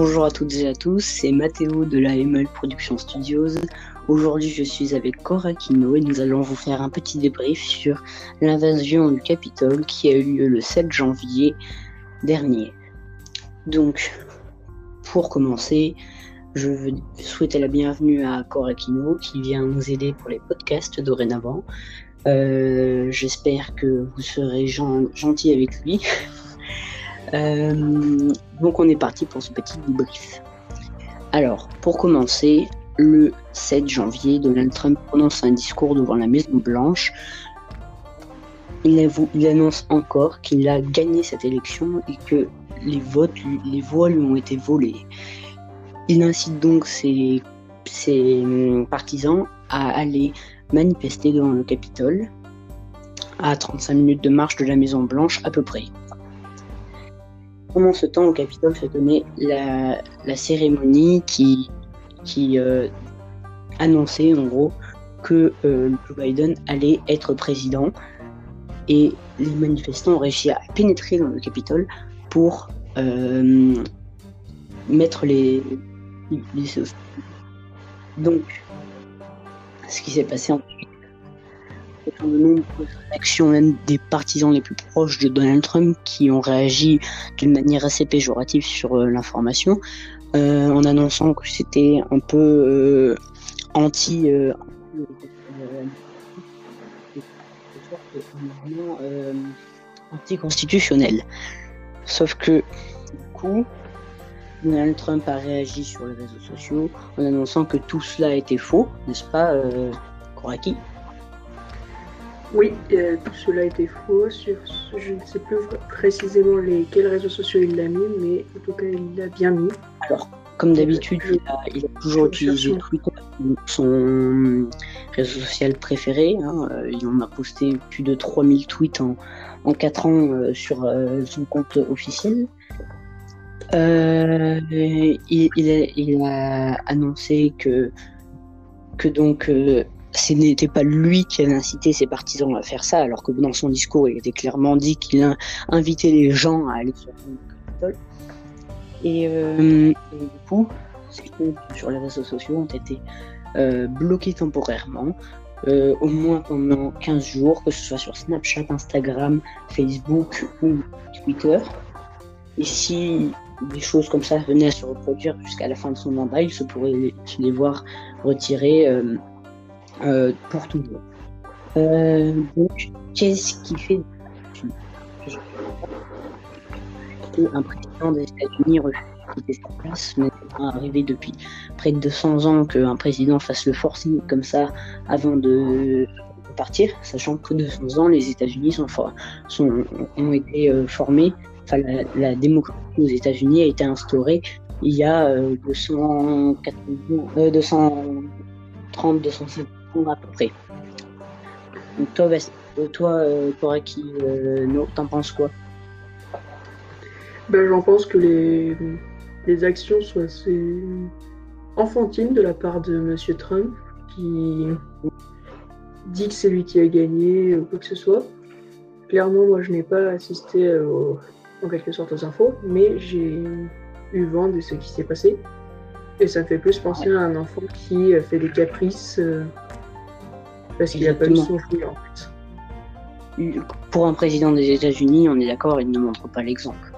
Bonjour à toutes et à tous, c'est Mathéo de la ML Production Studios. Aujourd'hui, je suis avec Korakino et nous allons vous faire un petit débrief sur l'invasion du Capitole qui a eu lieu le 7 janvier dernier. Donc, pour commencer, je veux souhaiter la bienvenue à Korakino qui vient nous aider pour les podcasts dorénavant. Euh, j'espère que vous serez gentil avec lui. Euh, donc on est parti pour ce petit débrief. Alors, pour commencer, le 7 janvier, Donald Trump prononce un discours devant la Maison Blanche. Il, annonce encore qu'il a gagné cette élection et que les votes, les voix lui ont été volées. Il incite donc ses, ses partisans à aller manifester devant le Capitole, à 35 minutes de marche de la Maison Blanche à peu près. Pendant ce temps, au Capitole se tenait la, cérémonie qui, qui euh, annonçait en gros que euh, Joe Biden allait être président. Et les manifestants ont réussi à pénétrer dans le Capitole pour euh, mettre les, les, Donc, ce qui s'est passé ensuite, réactions même des partisans les plus proches de Donald Trump qui ont réagi d'une manière assez péjorative sur euh, l'information euh, en annonçant que c'était un peu euh, anti anticonstitutionnel. Sauf que du coup, Donald Trump a réagi sur les réseaux sociaux en annonçant que tout cela était faux, n'est-ce pas, euh, oui, euh, tout cela était faux. Sur, je ne sais plus précisément lesquels réseaux sociaux il l'a mis, mais en tout cas, il l'a bien mis. Alors, comme d'habitude, il, a, toujours utilisé Twitter, son réseau social préféré. Hein. Il en a posté plus de 3000 tweets en, en 4 ans euh, sur euh, son compte officiel. il, il, a, annoncé que, que donc ce n'était pas lui qui avait incité ses partisans à faire ça, alors que dans son discours, il était clairement dit qu'il a invité les gens à aller sur le Capitole. Et, euh, et, du coup, ces comptes sur les réseaux sociaux ont été euh, bloqués temporairement, euh, au moins pendant 15 jours, que ce soit sur Snapchat, Instagram, Facebook ou Twitter. Et si des choses comme ça venaient à se reproduire jusqu'à la fin de son mandat, il se pourrait les voir retirer euh, pour toujours. Euh, donc, qu'est-ce qui fait un président des États-Unis refuse de quitter sa place, mais c'est arrivé depuis près de 200 ans qu'un président fasse le forcing comme ça avant de partir, sachant que 200 ans, les États-Unis sont, ont été euh, formés, enfin, la, démocratie aux États-Unis a été instaurée il y a euh, 230, 250 à peu près. Donc toi, toi, euh, euh, t'en penses quoi? Ben, J'en pense que les, les actions sont assez enfantines de la part de Monsieur Trump, qui dit que c'est lui qui a gagné ou quoi que ce soit. Clairement, moi, je n'ai pas assisté en quelque sorte aux infos, mais j'ai eu vent de ce qui s'est passé. Et ça me fait plus penser à un enfant qui fait des caprices euh, parce qu'il a pas eu son en fait. Pour un président des États-Unis, on est d'accord, il ne montre pas l'exemple.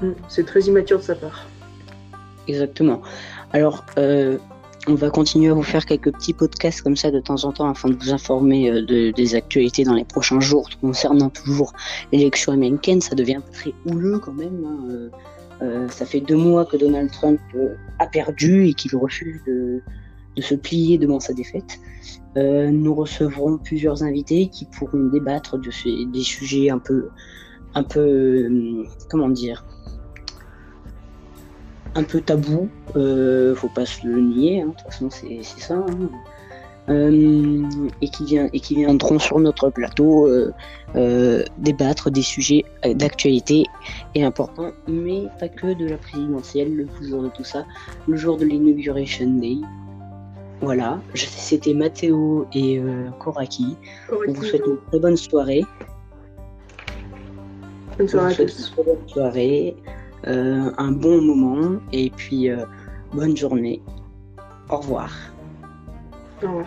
Hmm, c'est très immature de sa part. Exactement. Alors, euh, on va continuer à vous faire quelques petits podcasts comme ça de temps en temps afin de vous informer euh, de, des actualités dans les prochains jours concernant toujours l'élection américaine. Ça devient très houleux quand même. Hein. Euh, ça fait deux mois que Donald Trump a perdu et qu'il refuse de, de se plier devant sa défaite. Euh, nous recevrons plusieurs invités qui pourront débattre de ces, des sujets un peu, un peu, euh, comment dire, un peu tabou. Euh, faut pas se le nier, hein, de toute façon c'est ça. Hein. Euh, et qui vient et qui viendront sur notre plateau débattre des sujets d'actualité et importants, mais pas que de la présidentielle, le jour de tout ça, le jour de l'inauguration day. Voilà, c'était Mathéo et euh, Koraki. On vous souhaite une très bonne soirée. Bonne soirée à tous. Bonne soirée. un bon moment et puis bonne journée. Au revoir. Au revoir.